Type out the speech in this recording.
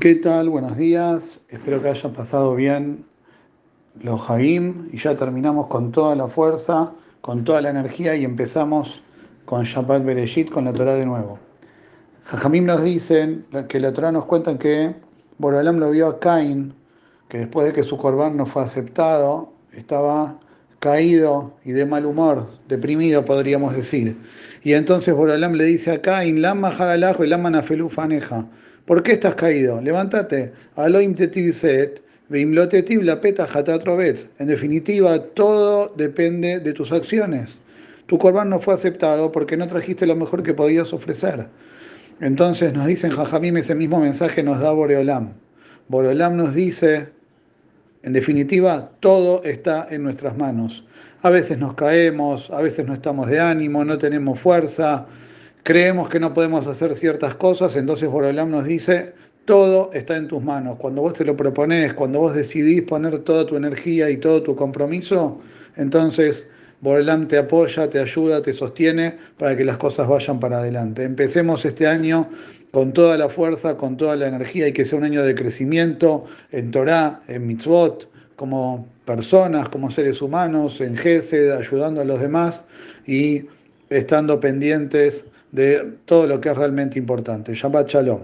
¿Qué tal? Buenos días. Espero que hayan pasado bien los Haim y ya terminamos con toda la fuerza, con toda la energía y empezamos con Shabbat Bereshit, con la Torah de nuevo. Jajamim nos dicen que la Torah nos cuenta que Borolam lo vio a Cain, que después de que su corbán no fue aceptado, estaba caído y de mal humor, deprimido podríamos decir. Y entonces Borolam le dice a Cain, Lama Haralajo y Lama Nafelu Faneja. ¿Por qué estás caído? Levántate. Aloim set, la peta En definitiva, todo depende de tus acciones. Tu corbán no fue aceptado porque no trajiste lo mejor que podías ofrecer. Entonces nos dicen Jajamim, ese mismo mensaje nos da Boreolam. Boreolam nos dice, en definitiva, todo está en nuestras manos. A veces nos caemos, a veces no estamos de ánimo, no tenemos fuerza, creemos que no podemos hacer ciertas cosas, entonces Borolam nos dice, todo está en tus manos. Cuando vos te lo propones, cuando vos decidís poner toda tu energía y todo tu compromiso, entonces Borolam te apoya, te ayuda, te sostiene para que las cosas vayan para adelante. Empecemos este año con toda la fuerza, con toda la energía y que sea un año de crecimiento en Torah, en mitzvot, como personas, como seres humanos, en Gesed, ayudando a los demás y estando pendientes de todo lo que es realmente importante. Shabbat Shalom.